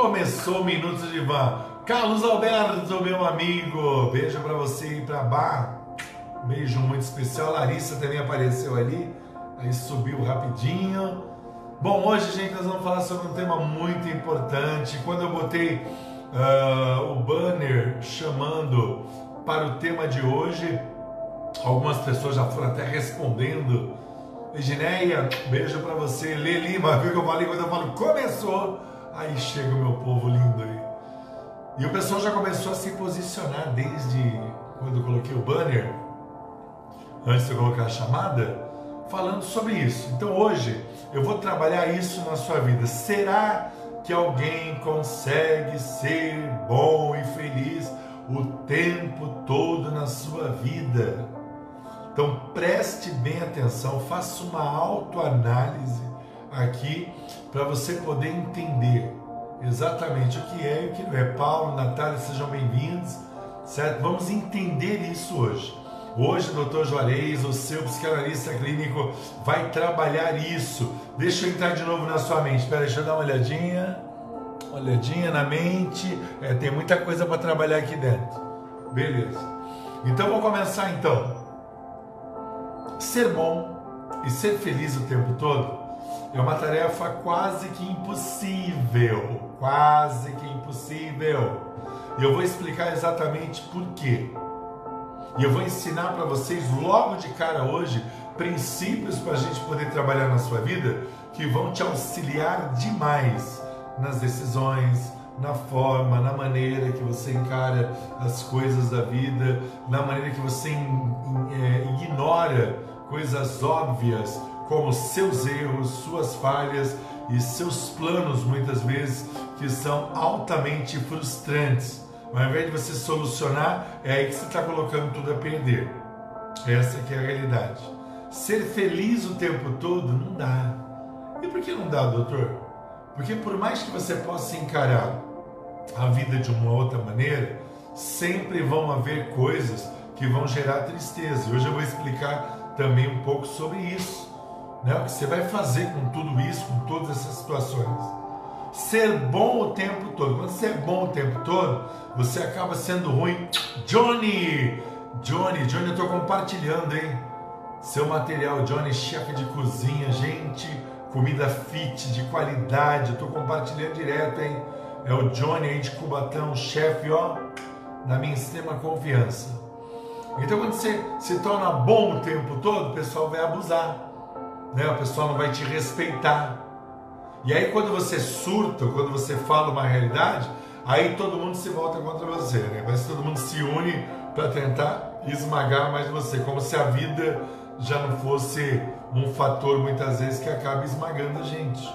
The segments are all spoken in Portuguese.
Começou Minutos de Van. Carlos Alberto, meu amigo, beijo para você e para Bar. Beijo muito especial. Larissa também apareceu ali, aí subiu rapidinho. Bom, hoje, gente, nós vamos falar sobre um tema muito importante. Quando eu botei uh, o banner chamando para o tema de hoje, algumas pessoas já foram até respondendo. Egineia, beijo para você. Lê Lima, viu que eu falei quando eu falo começou? Aí chega o meu povo lindo aí. E o pessoal já começou a se posicionar desde quando eu coloquei o banner, antes de eu colocar a chamada, falando sobre isso. Então hoje eu vou trabalhar isso na sua vida. Será que alguém consegue ser bom e feliz o tempo todo na sua vida? Então preste bem atenção, faça uma autoanálise aqui para você poder entender exatamente o que é e o que não é. Paulo, Natália, sejam bem-vindos, certo? Vamos entender isso hoje. Hoje, doutor Juarez, o seu psicanalista clínico, vai trabalhar isso. Deixa eu entrar de novo na sua mente. Espera, deixa eu dar uma olhadinha. Olhadinha na mente. É, tem muita coisa para trabalhar aqui dentro. Beleza. Então, vou começar então. Ser bom e ser feliz o tempo todo é uma tarefa quase que impossível. Quase que impossível. E eu vou explicar exatamente por quê. E eu vou ensinar para vocês logo de cara hoje princípios para a gente poder trabalhar na sua vida que vão te auxiliar demais nas decisões, na forma, na maneira que você encara as coisas da vida, na maneira que você é, ignora coisas óbvias como seus erros, suas falhas e seus planos, muitas vezes, que são altamente frustrantes. Ao invés de você solucionar, é aí que você está colocando tudo a perder. Essa que é a realidade. Ser feliz o tempo todo não dá. E por que não dá, doutor? Porque por mais que você possa encarar a vida de uma outra maneira, sempre vão haver coisas que vão gerar tristeza. E hoje eu vou explicar também um pouco sobre isso né? o que você vai fazer com tudo isso, com todas essas situações. Ser bom o tempo todo. Quando você é bom o tempo todo, você acaba sendo ruim. Johnny! Johnny, Johnny, eu estou compartilhando, hein? Seu material, Johnny, chefe de cozinha, gente, comida fit, de qualidade, eu estou compartilhando direto, hein? É o Johnny aí de Cubatão, chefe, ó, na minha extrema confiança. Então, quando você se torna bom o tempo todo, o pessoal vai abusar né? o pessoal não vai te respeitar. E aí quando você surta, quando você fala uma realidade, aí todo mundo se volta contra você, né? Mas todo mundo se une para tentar esmagar mais você, como se a vida já não fosse um fator muitas vezes que acaba esmagando a gente.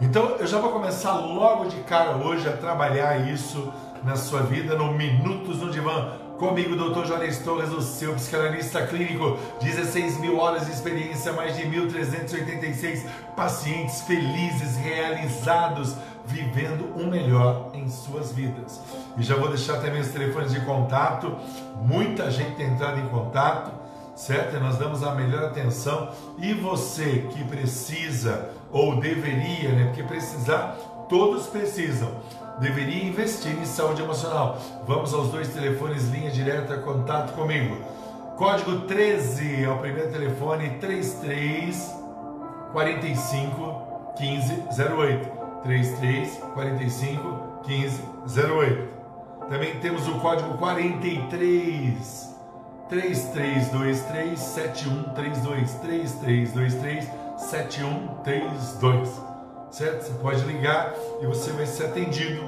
Então eu já vou começar logo de cara hoje a trabalhar isso na sua vida no Minutos no Divã Comigo, Dr. Juarez Torres, o seu psicanalista clínico, 16 mil horas de experiência, mais de 1.386 pacientes felizes, realizados, vivendo o melhor em suas vidas. E já vou deixar também os telefones de contato, muita gente tem entrado em contato, certo? E nós damos a melhor atenção. E você que precisa, ou deveria, né? Porque precisar, todos precisam deveria investir em saúde emocional. Vamos aos dois telefones, linha direta, contato comigo. Código 13 é o primeiro telefone 33 45 15 08. 33 45 15 08. Também temos o código 43 3323 7132 3323 7132 certo? Você pode ligar e você vai ser atendido,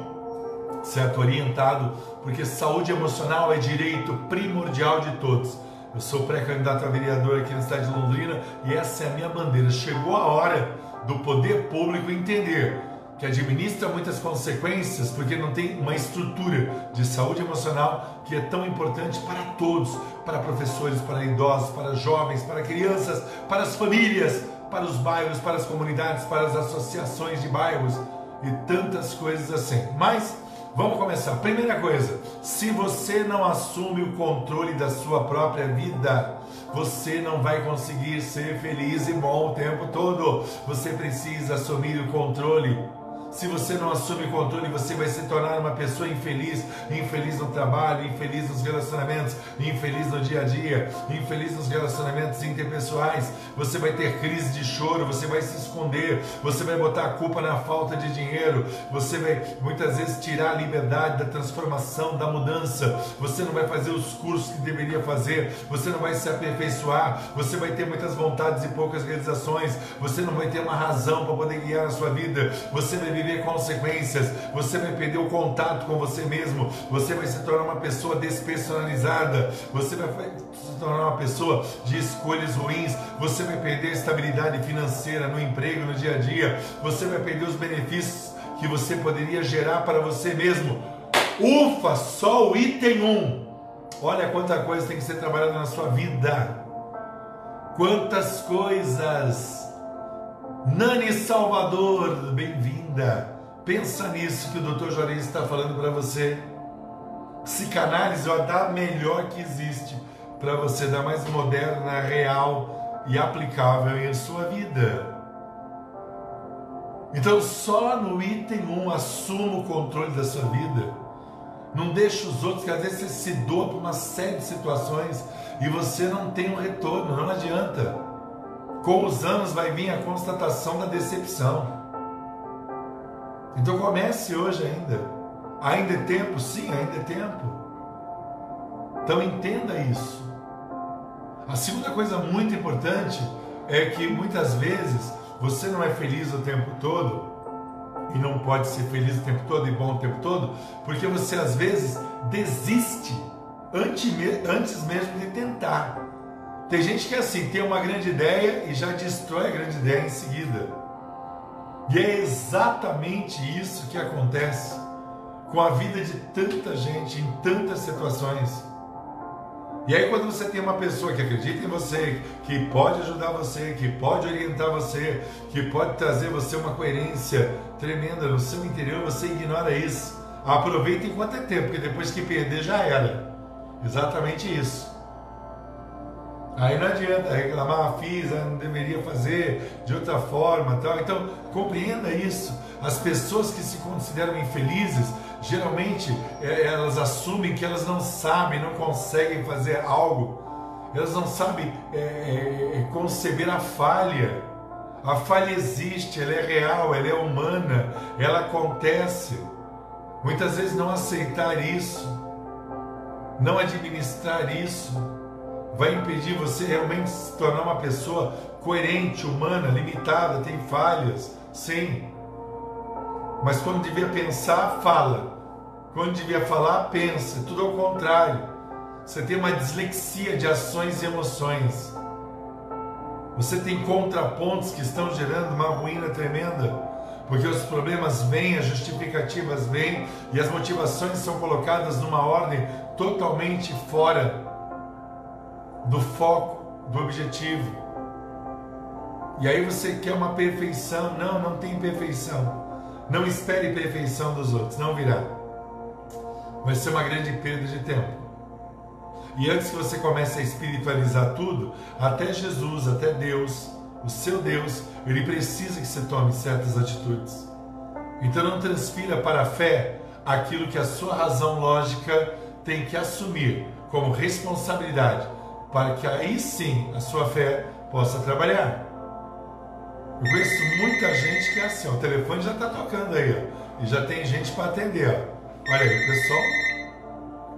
certo? Orientado, porque saúde emocional é direito primordial de todos. Eu sou pré-candidato a vereador aqui na cidade de Londrina e essa é a minha bandeira. Chegou a hora do poder público entender que administra muitas consequências porque não tem uma estrutura de saúde emocional que é tão importante para todos, para professores, para idosos, para jovens, para crianças, para as famílias, para os bairros, para as comunidades, para as associações de bairros e tantas coisas assim. Mas vamos começar. Primeira coisa, se você não assume o controle da sua própria vida, você não vai conseguir ser feliz e bom o tempo todo. Você precisa assumir o controle Se você não assume controle, você vai se tornar uma pessoa infeliz, infeliz no trabalho, infeliz nos relacionamentos, infeliz no dia a dia, infeliz nos relacionamentos interpessoais. Você vai ter crise de choro, você vai se esconder, você vai botar a culpa na falta de dinheiro, você vai muitas vezes tirar a liberdade da transformação, da mudança. Você não vai fazer os cursos que deveria fazer, você não vai se aperfeiçoar, você vai ter muitas vontades e poucas realizações, você não vai ter uma razão para poder guiar a sua vida, você vai viver consequências, você vai perder o contato com você mesmo, você vai se tornar uma pessoa despersonalizada, você vai se tornar uma pessoa de escolhas ruins, você vai perder a estabilidade financeira no emprego, no dia a dia, você vai perder os benefícios que você poderia gerar para você mesmo. Ufa, só o item 1. Olha quanta coisa tem que ser trabalhada na sua vida. Quantas coisas. Nani Salvador, Pensa nisso que o Dr. Juarez está falando para você. Psicanálise é a melhor que existe para você, da mais moderna, real e aplicável em sua vida. Então, só no item 1, um, assuma o controle da sua vida. Não deixe os outros, que às vezes você se doa para uma série de situações e você não tem um retorno, não adianta. Com os anos vai vir a constatação da decepção. Então comece hoje ainda. Ainda é tempo? Sim, ainda é tempo. Então entenda isso. A segunda coisa muito importante é que muitas vezes você não é feliz o tempo todo e não pode ser feliz o tempo todo e bom o tempo todo, porque você às vezes desiste antes mesmo de tentar. Tem gente que é assim, tem uma grande ideia e já destrói a grande ideia em seguida. E é exatamente isso que acontece com a vida de tanta gente em tantas situações. E aí, quando você tem uma pessoa que acredita em você, que pode ajudar você, que pode orientar você, que pode trazer você uma coerência tremenda no seu interior, você ignora isso. Aproveita enquanto é tempo, porque depois que perder já era. Exatamente isso. Aí não adianta reclamar, fiz, não deveria fazer de outra forma, tal. Então compreenda isso. As pessoas que se consideram infelizes geralmente é, elas assumem que elas não sabem, não conseguem fazer algo, elas não sabem é, é, é, conceber a falha. A falha existe, ela é real, ela é humana, ela acontece. Muitas vezes não aceitar isso, não administrar isso, vai impedir você realmente se tornar uma pessoa coerente, humana, limitada, tem falhas, sim. Mas quando devia pensar, fala. Quando devia falar, pensa. Tudo ao contrário. Você tem uma dislexia de ações e emoções. Você tem contrapontos que estão gerando uma ruína tremenda. Porque os problemas vêm, as justificativas vêm e as motivações são colocadas numa ordem totalmente fora do foco, do objetivo. E aí você quer uma perfeição. Não, não tem perfeição. Não espere perfeição dos outros, não virá. Vai ser uma grande perda de tempo. E antes que você comece a espiritualizar tudo, até Jesus, até Deus, o seu Deus, ele precisa que você tome certas atitudes. Então não transfira para a fé aquilo que a sua razão lógica tem que assumir como responsabilidade, para que aí sim a sua fé possa trabalhar. Eu conheço muita gente que é assim, ó, o telefone já está tocando aí, ó, e já tem gente para atender. Ó. Olha aí, pessoal,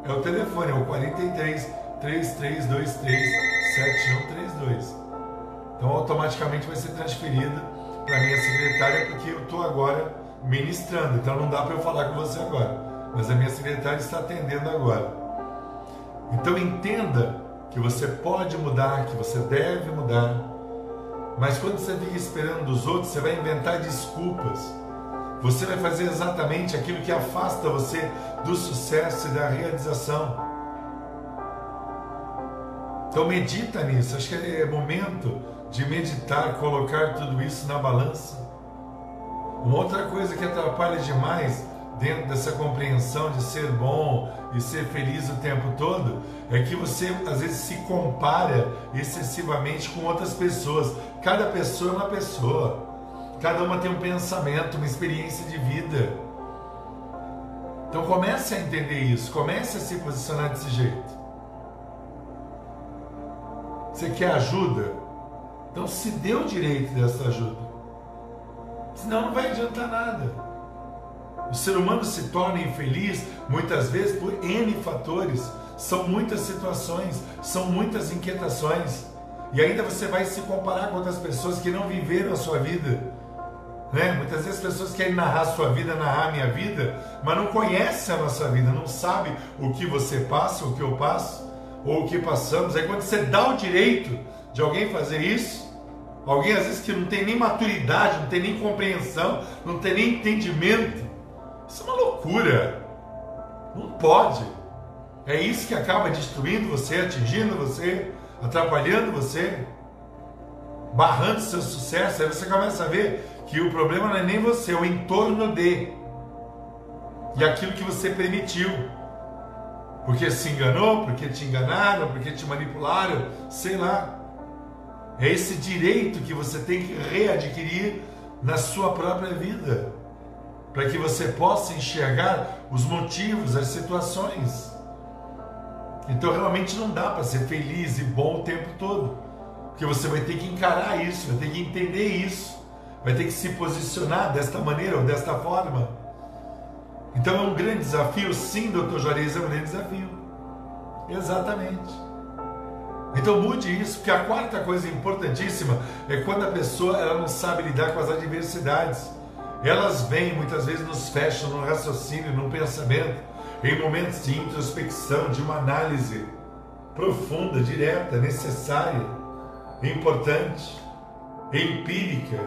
é o telefone, é o 43 3323 7132. Então automaticamente vai ser transferido para minha secretária, porque eu estou agora ministrando, então não dá para eu falar com você agora, mas a minha secretária está atendendo agora. Então entenda que você pode mudar, que você deve mudar mas quando você fica esperando dos outros, você vai inventar desculpas. Você vai fazer exatamente aquilo que afasta você do sucesso e da realização. Então medita nisso. Acho que é momento de meditar, colocar tudo isso na balança. Uma outra coisa que atrapalha demais dentro dessa compreensão de ser bom e ser feliz o tempo todo, é que você às vezes se compara excessivamente com outras pessoas. Cada pessoa é uma pessoa. Cada uma tem um pensamento, uma experiência de vida. Então comece a entender isso, comece a se posicionar desse jeito. Você quer ajuda? Então se dê o direito dessa ajuda. Senão não vai adiantar nada. O ser humano se torna infeliz muitas vezes por N fatores. São muitas situações, são muitas inquietações. E ainda você vai se comparar com outras pessoas que não viveram a sua vida. Né? Muitas vezes as pessoas querem narrar a sua vida, narrar a minha vida, mas não conhecem a nossa vida, não sabe o que você passa, o que eu passo, ou o que passamos. Aí quando você dá o direito de alguém fazer isso, alguém às vezes que não tem nem maturidade, não tem nem compreensão, não tem nem entendimento, isso é uma loucura. Não pode. É isso que acaba destruindo você, atingindo você, atrapalhando você, barrando seu sucesso. Aí você começa a ver que o problema não é nem você, é o entorno de. E aquilo que você permitiu. Porque se enganou, porque te enganaram, porque te manipularam, sei lá. É esse direito que você tem que readquirir na sua própria vida, para que você possa enxergar os motivos, as situações. Então realmente não dá para ser feliz e bom o tempo todo, porque você vai ter que encarar isso, vai ter que entender isso, vai ter que se posicionar desta maneira ou desta forma. Então é um grande desafio, sim, doutor Juarez, é um grande desafio. Exatamente. Então mude isso, porque a quarta coisa importantíssima é quando a pessoa ela não sabe lidar com as adversidades. Elas vêm, muitas vezes nos fecham no raciocínio, no pensamento, em momentos de introspecção, de uma análise profunda, direta, necessária, importante, empírica.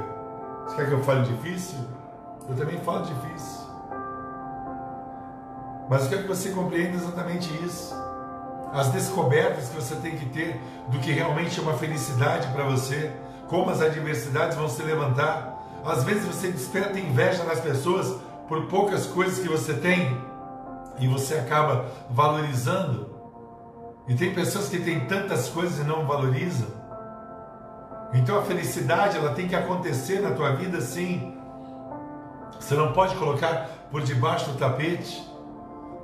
Você quer que eu fale difícil? Eu também falo difícil. Mas eu quero que você compreenda exatamente isso. As descobertas que você tem que ter do que realmente é uma felicidade para você, como as adversidades vão se levantar. Às vezes você desperta inveja nas pessoas por poucas coisas que você tem e você acaba valorizando. E tem pessoas que têm tantas coisas e não valorizam. Então a felicidade ela tem que acontecer na tua vida sim. Você não pode colocar por debaixo do tapete.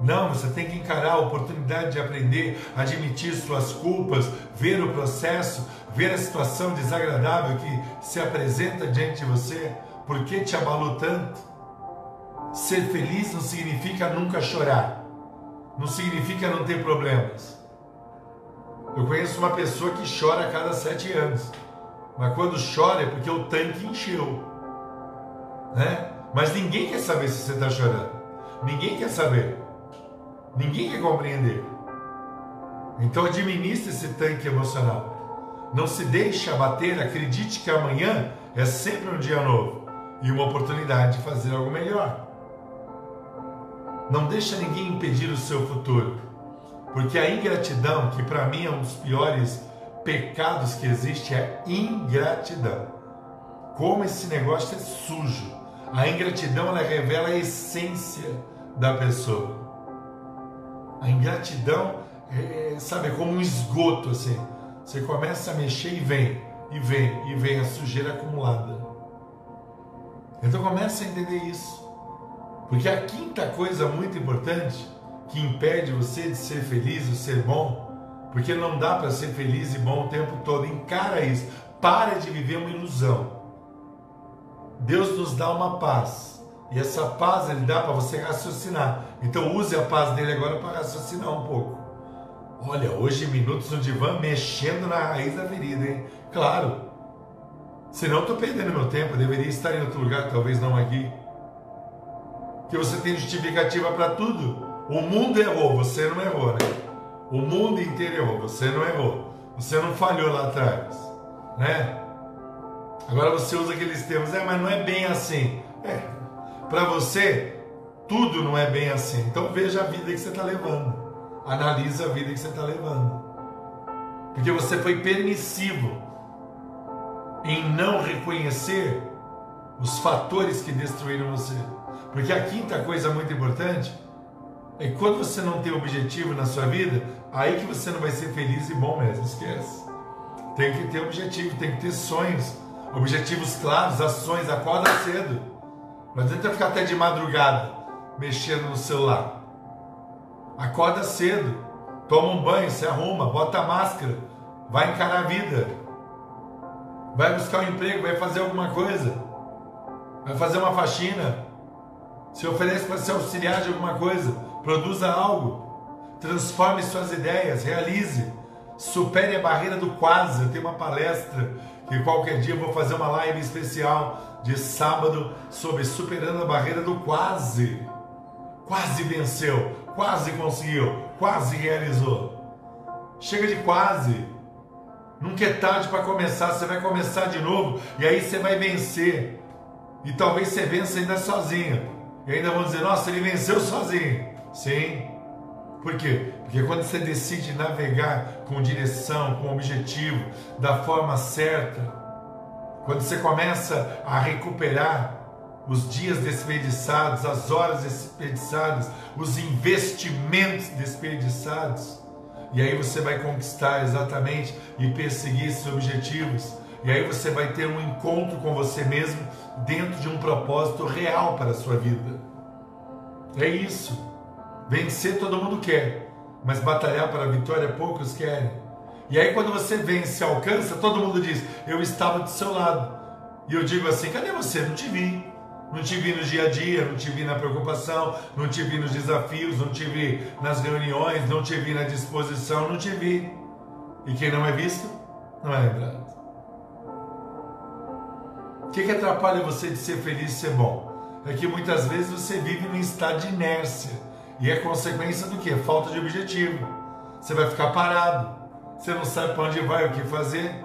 Não, você tem que encarar a oportunidade de aprender, admitir suas culpas, ver o processo, ver a situação desagradável que se apresenta diante de você. Por que te abalou tanto? Ser feliz não significa nunca chorar, não significa não ter problemas. Eu conheço uma pessoa que chora a cada sete anos, mas quando chora é porque o tanque encheu, né? Mas ninguém quer saber se você está chorando, ninguém quer saber, ninguém quer compreender. Então administre esse tanque emocional. Não se deixe abater, acredite que amanhã é sempre um dia novo e uma oportunidade de fazer algo melhor. Não deixa ninguém impedir o seu futuro. Porque a ingratidão, que para mim é um dos piores pecados que existe, é ingratidão. Como esse negócio é sujo. A ingratidão ela revela a essência da pessoa. A ingratidão é, sabe, é como um esgoto assim. Você começa a mexer e vem, e vem, e vem a sujeira acumulada. Então comece a entender isso. Porque a quinta coisa muito importante que impede você de ser feliz, de ser bom, porque não dá para ser feliz e bom o tempo todo, encara isso. Para de viver uma ilusão. Deus nos dá uma paz. E essa paz ele dá para você raciocinar. Então use a paz dele agora para raciocinar um pouco. Olha, hoje minutos no divã mexendo na raiz da ferida, hein? Claro. Senão estou perdendo meu tempo, deveria estar em outro lugar, talvez não aqui que você tem justificativa para tudo. O mundo errou, você não errou, né? O mundo inteiro errou, você não errou. Você não falhou lá atrás, né? Agora você usa aqueles termos, é, mas não é bem assim. É, para você, tudo não é bem assim. Então veja a vida que você está levando. Analisa a vida que você está levando. Porque você foi permissivo em não reconhecer os fatores que destruíram você. Porque a quinta coisa muito importante é que quando você não tem objetivo na sua vida, aí que você não vai ser feliz e bom mesmo, esquece. Tem que ter objetivo, tem que ter sonhos. objetivos claros, ações, acorda cedo. Não adianta ficar até de madrugada mexendo no celular. Acorda cedo, toma um banho, se arruma, bota a máscara, vai encarar a vida. Vai buscar um emprego, vai fazer alguma coisa. Vai fazer uma faxina. Se oferece para ser auxiliar de alguma coisa. Produza algo. Transforme suas ideias, realize. Supere a barreira do quase. Eu tenho uma palestra que qualquer dia eu vou fazer uma live especial de sábado sobre superando a barreira do quase. Quase venceu, quase conseguiu, quase realizou. Chega de quase. Nunca é tarde para começar, você vai começar de novo e aí você vai vencer. E talvez você vença ainda sozinho. E ainda vão dizer: nossa, ele venceu sozinho. Sim. Por quê? Porque quando você decide navegar com direção, com objetivo, da forma certa, quando você começa a recuperar os dias desperdiçados, as horas desperdiçadas, os investimentos desperdiçados, e aí você vai conquistar exatamente e perseguir esses objetivos, e aí você vai ter um encontro com você mesmo dentro de um propósito real para a sua vida. É isso. Vencer todo mundo quer, mas batalhar para a vitória poucos querem. E aí quando você vence, alcança, todo mundo diz: "Eu estava do seu lado". E eu digo assim: "Cadê você? Não te vi". Não te vi no dia a dia, não te vi na preocupação, não te vi nos desafios, não te vi nas reuniões, não te vi na disposição, não te vi. E quem não é visto, não é lembrado. O que, que atrapalha você de ser feliz e ser bom? É que muitas vezes você vive num estado de inércia. E é consequência do que? Falta de objetivo. Você vai ficar parado. Você não sabe para onde vai, o que fazer.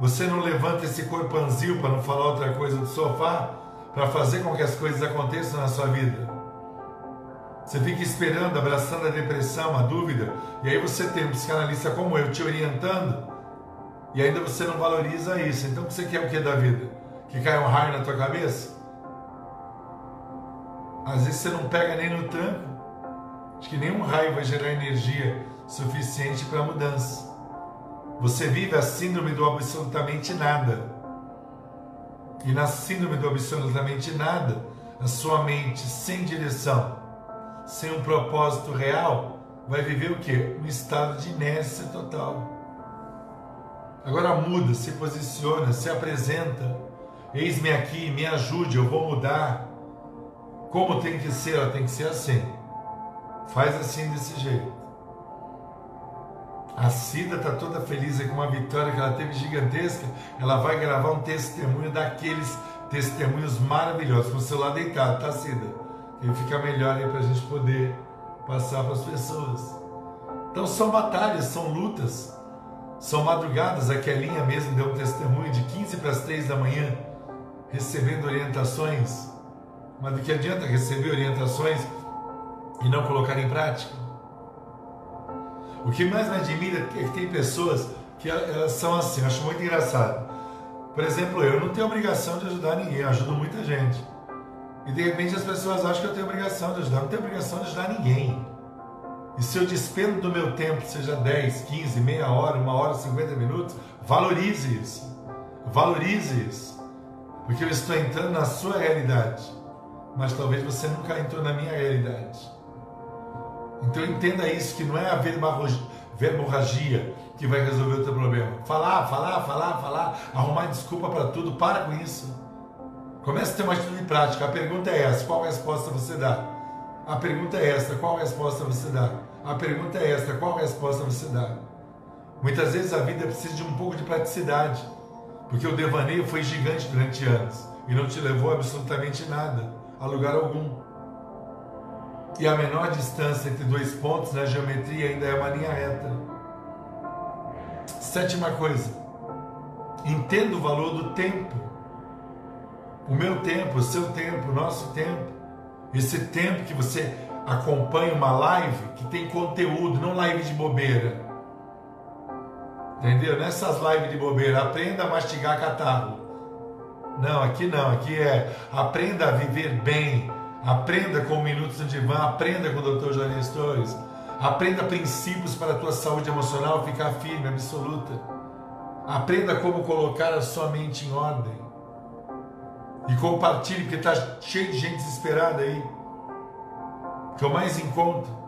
Você não levanta esse corpanzil, para não falar outra coisa, do sofá, para fazer com que as coisas aconteçam na sua vida. Você fica esperando, abraçando a depressão, a dúvida, e aí você tem um psicanalista como eu te orientando, e ainda você não valoriza isso. Então você quer o que da vida? Que caia um raio na tua cabeça? Às vezes você não pega nem no tranco. Acho que nenhum raio vai gerar energia suficiente para a mudança. Você vive a síndrome do absolutamente nada. E na síndrome do absolutamente nada, a sua mente sem direção, sem um propósito real, vai viver o que? Um estado de inércia total. Agora muda, se posiciona, se apresenta. Eis-me aqui, me ajude, eu vou mudar. Como tem que ser? Ela tem que ser assim. Faz assim desse jeito. A Cida está toda feliz com uma vitória que ela teve gigantesca. Ela vai gravar um testemunho daqueles testemunhos maravilhosos com o celular deitado, tá, Cida? Ele fica melhor aí para a gente poder passar para as pessoas. Então são batalhas, são lutas, são madrugadas. A Kelinha mesmo deu um testemunho de 15 para as 3 da manhã, recebendo orientações mas do que adianta receber orientações e não colocar em prática? O que mais me admira é que tem pessoas que elas são assim, eu acho muito engraçado. Por exemplo, eu não tenho obrigação de ajudar ninguém, eu ajudo muita gente. E de repente as pessoas acham que eu tenho obrigação de ajudar, não tenho obrigação de ajudar ninguém. E se eu despendo do meu tempo, seja 10, 15, meia hora, uma hora, 50 minutos, valorize isso. Valorize isso. Porque eu estou entrando na sua realidade mas talvez você nunca entrou na minha realidade. Então entenda isso, que não é a verborragia que vai resolver o teu problema. Falar, falar, falar, falar, arrumar desculpa para tudo, para com isso. Comece a ter uma atitude prática. A pergunta é essa, qual resposta você dá? A pergunta é esta, qual resposta você dá? A pergunta é esta, qual resposta você dá? Muitas vezes a vida precisa de um pouco de praticidade, porque o devaneio foi gigante durante anos e não te levou absolutamente nada a lugar algum. E a menor distância entre dois pontos na geometria ainda é uma linha reta. Sétima coisa, entenda o valor do tempo. O meu tempo, o seu tempo, o nosso tempo. Esse tempo que você acompanha uma live que tem conteúdo, não live de bobeira. Entendeu? Nessas lives de bobeira, aprenda a mastigar catarro. Não, aqui não, aqui é aprenda a viver bem, aprenda com Minutos no Divã, aprenda com o Dr. Joanes Torres, aprenda princípios para a tua saúde emocional ficar firme, absoluta. Aprenda como colocar a sua mente em ordem. E compartilhe, porque está cheio de gente desesperada aí. Que eu mais encontro.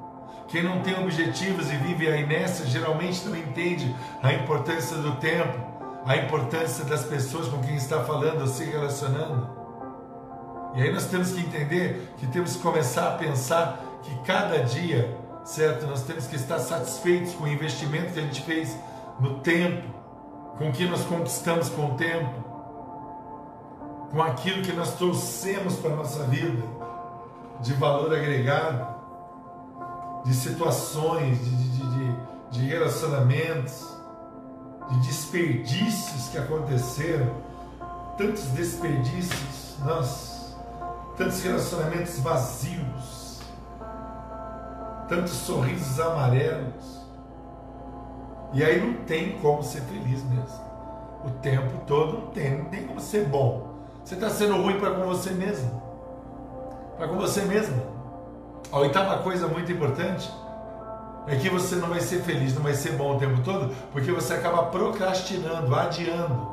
Quem não tem objetivos e vive a inércia geralmente não entende a importância do tempo, a importância das pessoas com quem está falando ou se relacionando. E aí nós temos que entender que temos que começar a pensar que cada dia, certo, nós temos que estar satisfeitos com o investimento que a gente fez no tempo, com o que nós conquistamos com o tempo, com aquilo que nós trouxemos para a nossa vida de valor agregado, de situações, de, de, de, de relacionamentos, de desperdícios que aconteceram, tantos desperdícios, nós, tantos relacionamentos vazios, tantos sorrisos amarelos. E aí não tem como ser feliz mesmo. O tempo todo não tem, não tem como ser bom. Você está sendo ruim para com você mesmo. Para com você mesmo. A oitava coisa muito importante é que você não vai ser feliz, não vai ser bom o tempo todo, porque você acaba procrastinando, adiando.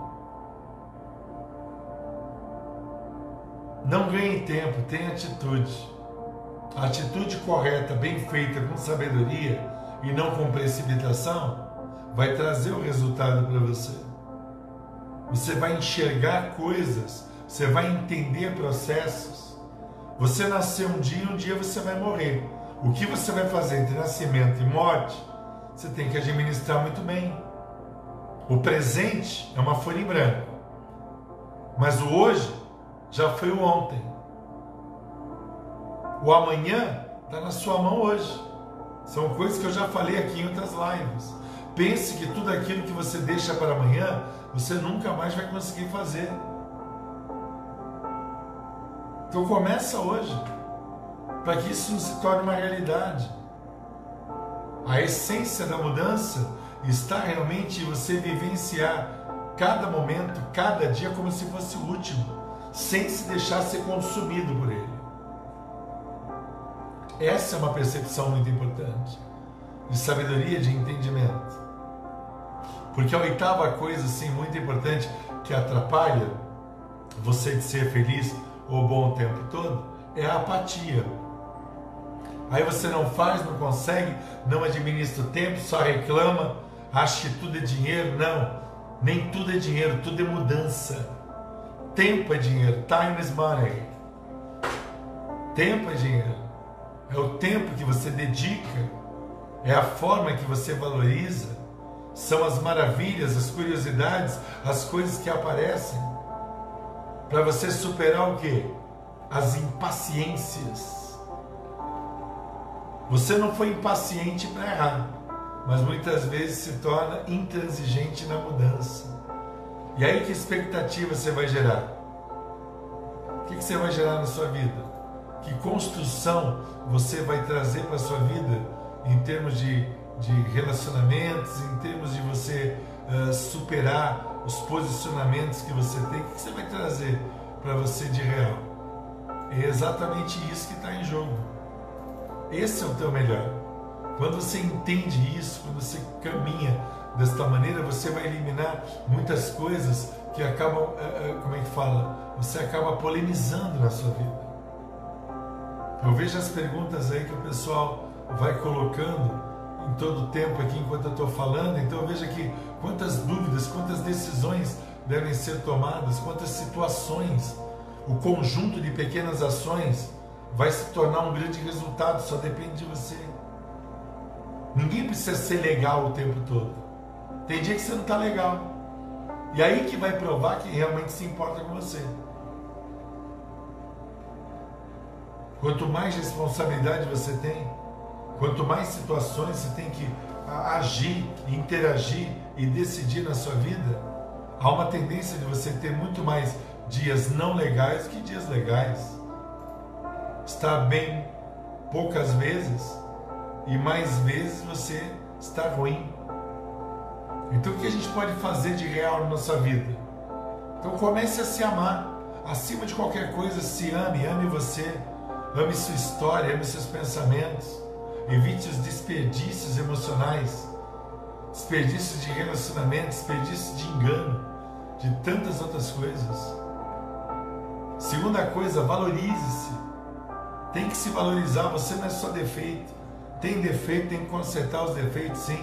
Não ganhe tempo, tenha atitude. A atitude correta, bem feita, com sabedoria e não com precipitação, vai trazer o resultado para você. Você vai enxergar coisas, você vai entender processos. Você nasceu um dia, um dia você vai morrer. O que você vai fazer entre nascimento e morte, você tem que administrar muito bem. O presente é uma folha em branco, mas o hoje já foi o ontem. O amanhã está na sua mão hoje. São coisas que eu já falei aqui em outras lives. Pense que tudo aquilo que você deixa para amanhã, você nunca mais vai conseguir fazer. Então começa hoje, para que isso se torne uma realidade. A essência da mudança está realmente em você vivenciar cada momento, cada dia como se fosse o último, sem se deixar ser consumido por ele. Essa é uma percepção muito importante, de sabedoria, de entendimento. Porque a oitava coisa, assim, muito importante, que atrapalha você de ser feliz ou bom o tempo todo, é a apatia. Aí você não faz, não consegue, não administra o tempo, só reclama, acha que tudo é dinheiro. Não, nem tudo é dinheiro, tudo é mudança. Tempo é dinheiro, time is money. Tempo é dinheiro. É o tempo que você dedica, é a forma que você valoriza são as maravilhas, as curiosidades, as coisas que aparecem para você superar o que? As impaciências. Você não foi impaciente para errar, mas muitas vezes se torna intransigente na mudança. E aí que expectativa você vai gerar? O que você vai gerar na sua vida? Que construção você vai trazer para a sua vida em termos de de relacionamentos, em termos de você uh, superar os posicionamentos que você tem, o que você vai trazer para você de real? É exatamente isso que está em jogo. Esse é o teu melhor. Quando você entende isso, quando você caminha desta maneira, você vai eliminar muitas coisas que acabam, uh, uh, como é que fala? Você acaba polemizando na sua vida. Eu vejo as perguntas aí que o pessoal vai colocando em todo o tempo aqui enquanto eu estou falando, então veja que quantas dúvidas, quantas decisões devem ser tomadas, quantas situações, o conjunto de pequenas ações vai se tornar um grande resultado, só depende de você. Ninguém precisa ser legal o tempo todo. Tem dia que você não está legal. E aí que vai provar que realmente se importa com você. Quanto mais responsabilidade você tem, Quanto mais situações você tem que agir, interagir e decidir na sua vida, há uma tendência de você ter muito mais dias não legais que dias legais. Está bem poucas vezes e mais vezes você está ruim. Então o que a gente pode fazer de real na nossa vida? Então comece a se amar. Acima de qualquer coisa, se ame, ame você, ame sua história, ame seus pensamentos. Evite os desperdícios emocionais. desperdício de relacionamento, desperdício de engano, de tantas outras coisas. Segunda coisa, valorize-se. Tem que se valorizar, você não é só defeito. Tem defeito, tem que consertar os defeitos, sim.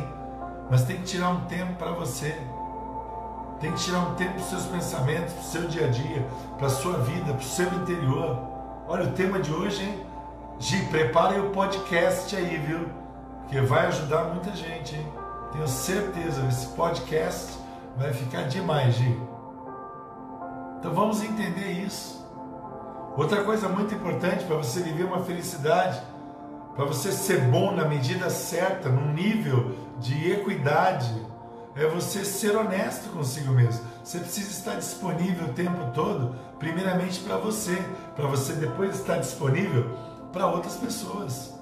Mas tem que tirar um tempo para você. Tem que tirar um tempo para os seus pensamentos, para o seu dia a dia, para a sua vida, para o seu interior. Olha o tema de hoje, hein? Gi, prepare o podcast aí, viu? Porque vai ajudar muita gente, hein? Tenho certeza, esse podcast vai ficar demais, Gi. Então vamos entender isso. Outra coisa muito importante para você viver uma felicidade, para você ser bom na medida certa, num nível de equidade, é você ser honesto consigo mesmo. Você precisa estar disponível o tempo todo, primeiramente para você, para você depois estar disponível para outras pessoas.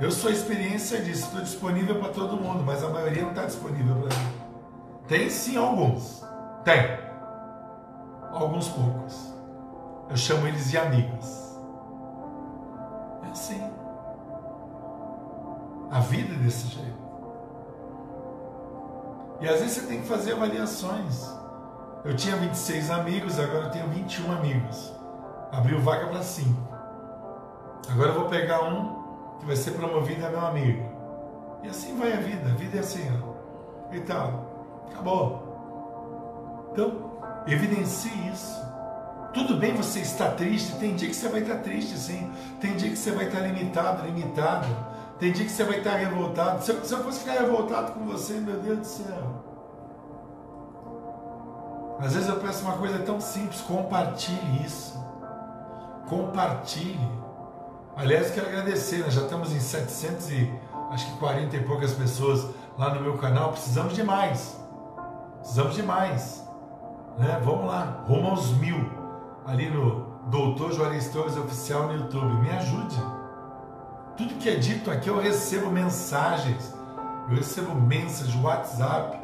Eu sou a experiência disso, estou disponível para todo mundo, mas a maioria não está disponível para mim. Tem sim alguns, tem, alguns poucos. Eu chamo eles de amigos. É assim. A vida desse jeito. E às vezes você tem que fazer avaliações. Eu tinha 26 amigos, agora eu tenho 21 amigos. Abriu vaga para 5. Agora eu vou pegar um que vai ser promovido a meu amigo. E assim vai a vida. A vida é assim, ó. E tal. Acabou. Então, evidencie isso. Tudo bem você estar triste, tem dia que você vai estar triste, sim. Tem dia que você vai estar limitado, limitado. Tem dia que você vai estar revoltado. Se eu, se eu fosse ficar revoltado com você, meu Deus do céu. Às vezes eu peço uma coisa tão simples, compartilhe isso. Compartilhe. Aliás, quero agradecer, nós já estamos em 700 e acho que 40 e poucas pessoas lá no meu canal. Precisamos de mais. Precisamos de mais. Né? Vamos lá, rumo aos mil. Ali no Doutor Juarez Torres Oficial no YouTube. Me ajude. Tudo que é dito aqui eu recebo mensagens. Eu recebo mensagens, WhatsApp.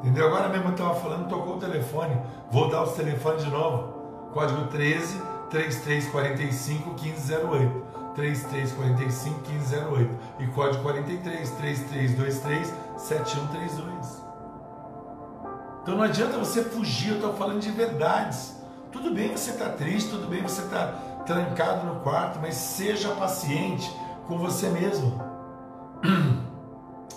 Entendeu? Agora mesmo eu estava falando, tocou o telefone. Vou dar os telefones de novo. Código 13 3345 1508. 3345 1508 e código 43 3323 7132. Então não adianta você fugir, eu estou falando de verdades. Tudo bem você estar tá triste, tudo bem você estar tá trancado no quarto, mas seja paciente com você mesmo.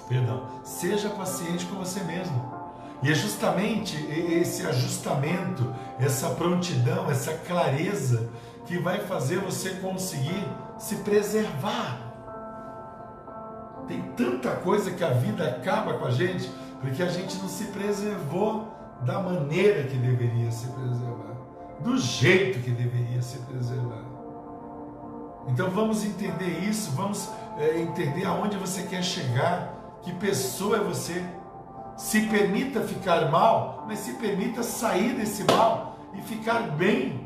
Perdão, seja paciente com você mesmo. E é justamente esse ajustamento, essa prontidão, essa clareza que vai fazer você conseguir se preservar. Tem tanta coisa que a vida acaba com a gente porque a gente não se preservou da maneira que deveria se preservar, do jeito que deveria se preservar. Então vamos entender isso, vamos é, entender aonde você quer chegar, que pessoa é você. Se permita ficar mal, mas se permita sair desse mal e ficar bem.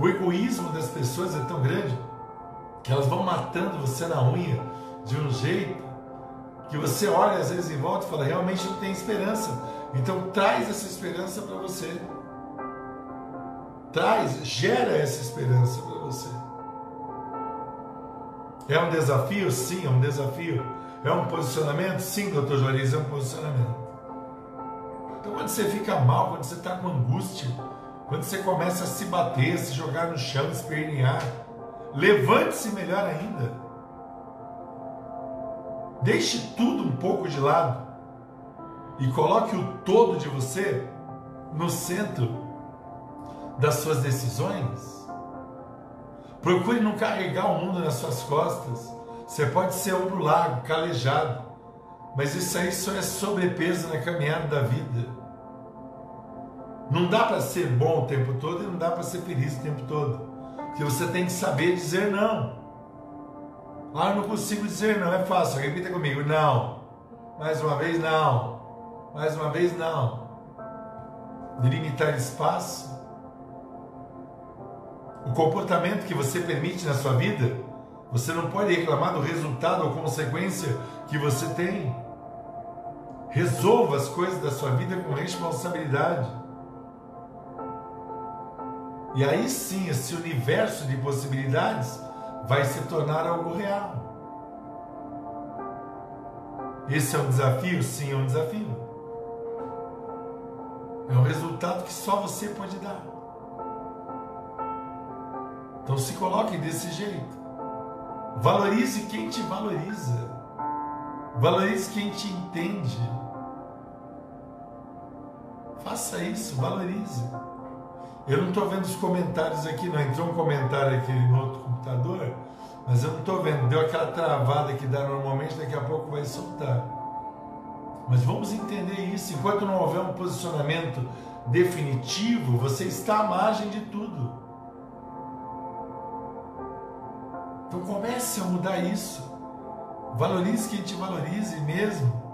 O egoísmo das pessoas é tão grande que elas vão matando você na unha de um jeito que você olha às vezes em volta e fala, realmente não tem esperança. Então traz essa esperança para você. Traz, gera essa esperança para você. É um desafio? Sim, é um desafio. É um posicionamento? Sim, doutor Juarez, é um posicionamento. Então quando você fica mal, quando você está com angústia, quando você começa a se bater, se jogar no chão, espernear, levante-se melhor ainda. Deixe tudo um pouco de lado e coloque o todo de você no centro das suas decisões. Procure não carregar o mundo nas suas costas. Você pode ser ombro largo, calejado, mas isso aí só é sobrepeso na caminhada da vida. Não dá para ser bom o tempo todo e não dá para ser feliz o tempo todo. Porque você tem que saber dizer não. Ah, eu não consigo dizer não, é fácil. Repita comigo, não. Mais uma vez, não. Mais uma vez, não. Delimitar espaço. O comportamento que você permite na sua vida, você não pode reclamar do resultado ou consequência que você tem. Resolva as coisas da sua vida com responsabilidade. E aí sim, esse universo de possibilidades vai se tornar algo real. Esse é um desafio? Sim, é um desafio. É um resultado que só você pode dar. Então se coloque desse jeito. Valorize quem te valoriza. Valorize quem te entende. Faça isso, valorize. Eu não estou vendo os comentários aqui, não. Entrou um comentário aqui no outro computador, mas eu não estou vendo. Deu aquela travada que dá normalmente, daqui a pouco vai soltar. Mas vamos entender isso. Enquanto não houver um posicionamento definitivo, você está à margem de tudo. Então comece a mudar isso. Valorize quem te valorize mesmo.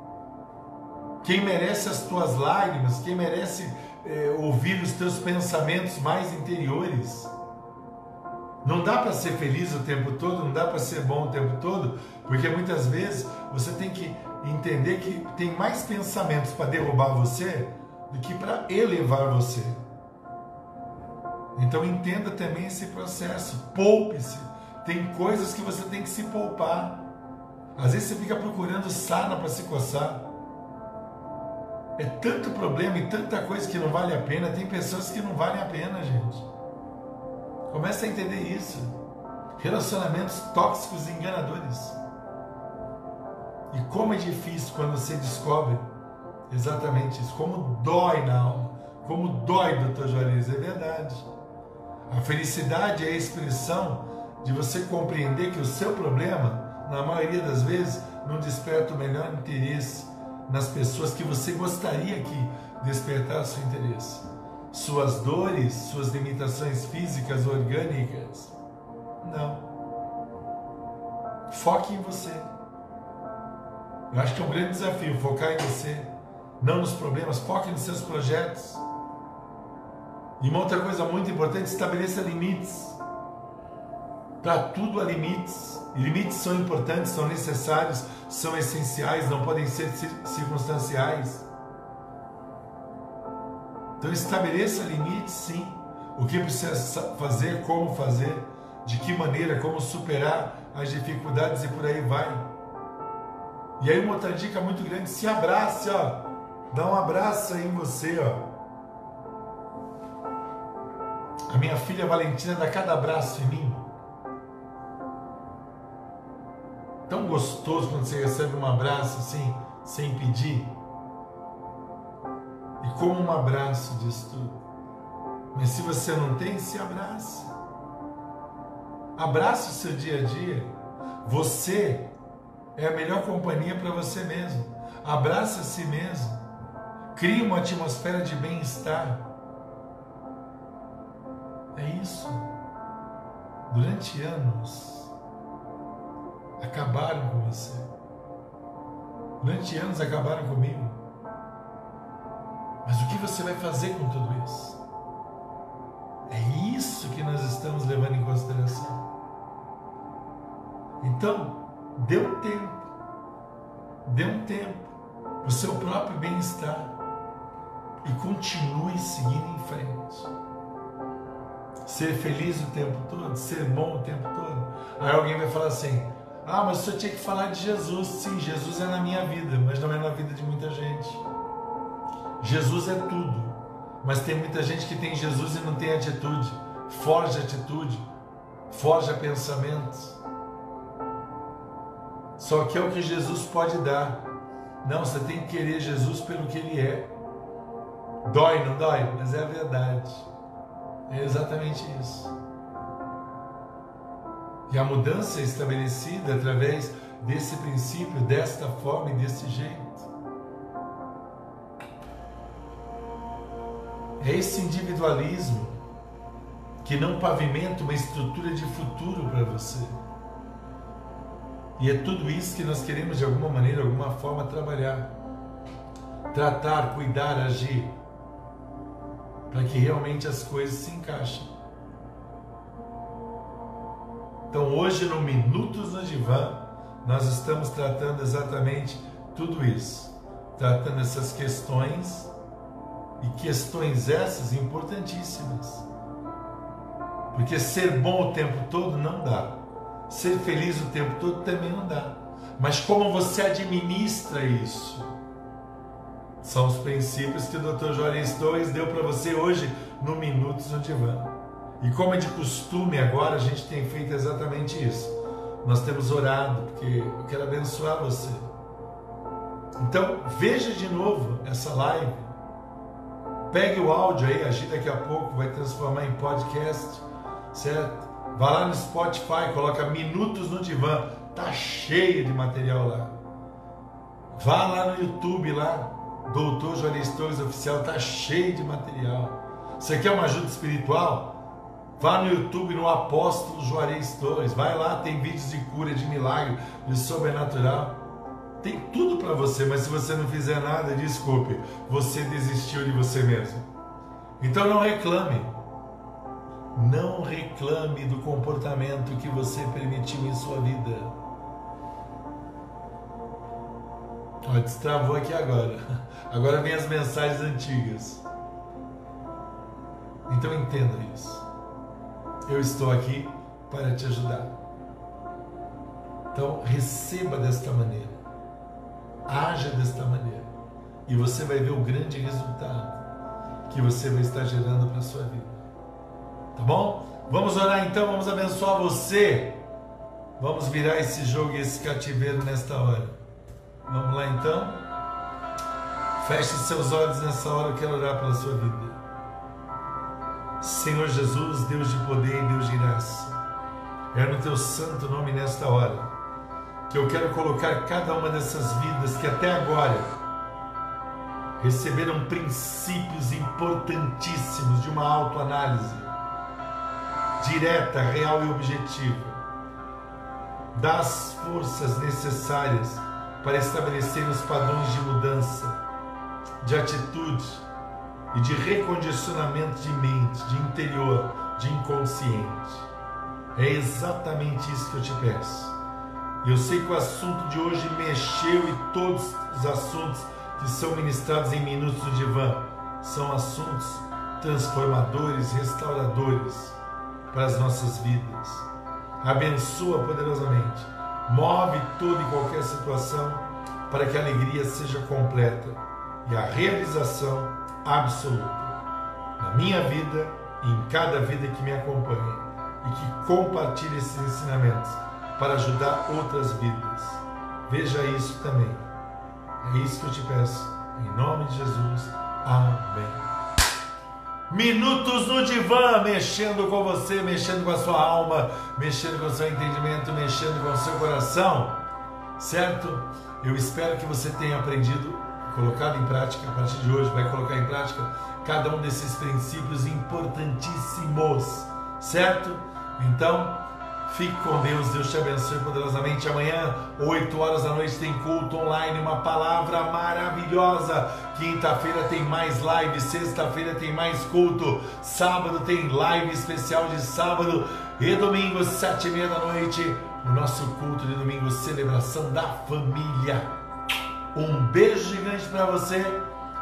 Quem merece as tuas lágrimas, quem merece é, ouvir os teus pensamentos mais interiores. Não dá para ser feliz o tempo todo, não dá para ser bom o tempo todo, porque muitas vezes você tem que entender que tem mais pensamentos para derrubar você do que para elevar você. Então entenda também esse processo, poupe-se. Tem coisas que você tem que se poupar. Às vezes você fica procurando sarna para se coçar. É tanto problema e tanta coisa que não vale a pena. Tem pessoas que não valem a pena, gente. Comece a entender isso. Relacionamentos tóxicos e enganadores. E como é difícil quando você descobre exatamente isso. Como dói na alma. Como dói, doutor Juarez. É verdade. A felicidade é a expressão de você compreender que o seu problema, na maioria das vezes, não desperta o melhor interesse nas pessoas que você gostaria que despertasse o interesse. Suas dores, suas limitações físicas, orgânicas. Não. Foque em você. Eu acho que é um grande desafio focar em você, não nos problemas, foque nos seus projetos. E uma outra coisa muito importante, estabeleça limites. Para tudo há limites. Limites são importantes, são necessários, são essenciais, não podem ser circunstanciais. Então estabeleça limites, sim. O que precisa fazer, como fazer, de que maneira, como superar as dificuldades e por aí vai. E aí uma outra dica muito grande, se abrace, ó. Dá um abraço aí em você, ó. A minha filha Valentina dá cada abraço em mim. Tão gostoso quando você recebe um abraço assim, sem pedir. E como um abraço diz tudo. Mas se você não tem, se abraça. Abraça o seu dia a dia. Você é a melhor companhia para você mesmo. Abraça a si mesmo. Crie uma atmosfera de bem-estar. É isso. Durante anos, acabaram com você. Durante anos acabaram comigo. Mas o que você vai fazer com tudo isso? É isso que nós estamos levando em consideração. Então, dê um tempo. Dê um tempo para o seu próprio bem-estar e continue seguindo em frente. Ser feliz o tempo todo, ser bom o tempo todo. Aí alguém vai falar assim: ah, mas o senhor tinha que falar de Jesus. Sim, Jesus é na minha vida, mas não é na vida de muita gente. Jesus é tudo, mas tem muita gente que tem Jesus e não tem atitude, forja atitude, forja pensamentos. Só que é o que Jesus pode dar. Não, você tem que querer Jesus pelo que ele é. Dói, não dói? Mas é a verdade. É exatamente isso. E a mudança é estabelecida através desse princípio, desta forma e desse jeito. É esse individualismo que não pavimenta uma estrutura de futuro para você. E é tudo isso que nós queremos de alguma maneira, de alguma forma trabalhar. Tratar, cuidar, agir. Para que realmente as coisas se encaixem. Então, hoje no Minutos no Divã, nós estamos tratando exatamente tudo isso, tratando essas questões e questões essas importantíssimas. Porque ser bom o tempo todo não dá. Ser feliz o tempo todo também não dá. Mas como você administra isso? São os princípios que o Dr. Juarez Torres deu para você hoje no Minutos no Divã. E como é de costume agora, a gente tem feito exatamente isso. Nós temos orado, porque eu quero abençoar você. Então, veja de novo essa live. Pegue o áudio aí, a gente daqui a pouco vai transformar em podcast, certo? Vá lá no Spotify, coloca Minutos no Divã, tá cheio de material lá. Vá lá no YouTube lá, Doutor Juarez Torres Oficial, tá cheio de material. Você quer uma ajuda espiritual? Vá no YouTube no Apóstolo Juarez Torres, vai lá, tem vídeos de cura, de milagre, de sobrenatural. Tem tudo para você, mas se você não fizer nada, desculpe, você desistiu de você mesmo. Então não reclame. Não reclame do comportamento que você permitiu em sua vida. Ó, destravou aqui agora. Agora vem as mensagens antigas. Então entenda isso. Eu estou aqui para te ajudar. Então receba desta maneira. Haja desta maneira. E você vai ver o grande resultado que você vai estar gerando para a sua vida. Tá bom? Vamos orar então, vamos abençoar você. Vamos virar esse jogo e esse cativeiro nesta hora. Vamos lá então? Feche seus olhos nessa hora, eu quero orar pela sua vida. Senhor Jesus, Deus de poder e Deus de graça, é no teu santo nome nesta hora que eu quero colocar cada uma dessas vidas que até agora receberam princípios importantíssimos de uma autoanálise direta, real e objetiva, das forças necessárias para estabelecer os padrões de mudança, de atitude e de recondicionamento de mente, de interior, de inconsciente. É exatamente isso que eu te peço. Eu sei que o assunto de hoje mexeu e todos os assuntos que são ministrados em Minutos do Divã são assuntos transformadores, restauradores para as nossas vidas. Abençoa poderosamente. Move toda e qualquer situação para que a alegria seja completa e a realização absoluta na minha vida e em cada vida que me acompanha e que compartilhe esses ensinamentos para ajudar outras vidas. Veja isso também. É isso que eu te peço. Em nome de Jesus. Amém. Minutos no divã, mexendo com você, mexendo com a sua alma, mexendo com o seu entendimento, mexendo com o seu coração, certo? Eu espero que você tenha aprendido, colocado em prática, a partir de hoje vai colocar em prática cada um desses princípios importantíssimos, certo? Então, Fique com Deus, Deus te abençoe poderosamente. Amanhã, 8 horas da noite, tem culto online, uma palavra maravilhosa. Quinta-feira tem mais live, sexta-feira tem mais culto, sábado tem live especial de sábado e domingo, sete e meia da noite, o nosso culto de domingo, celebração da família. Um beijo gigante para você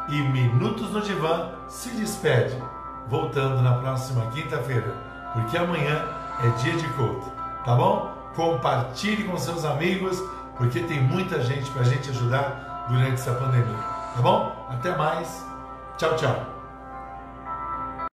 e Minutos no Divã se despede, voltando na próxima quinta-feira, porque amanhã é dia de culto tá bom? Compartilhe com seus amigos, porque tem muita gente para a gente ajudar durante essa pandemia, tá bom? Até mais, tchau, tchau.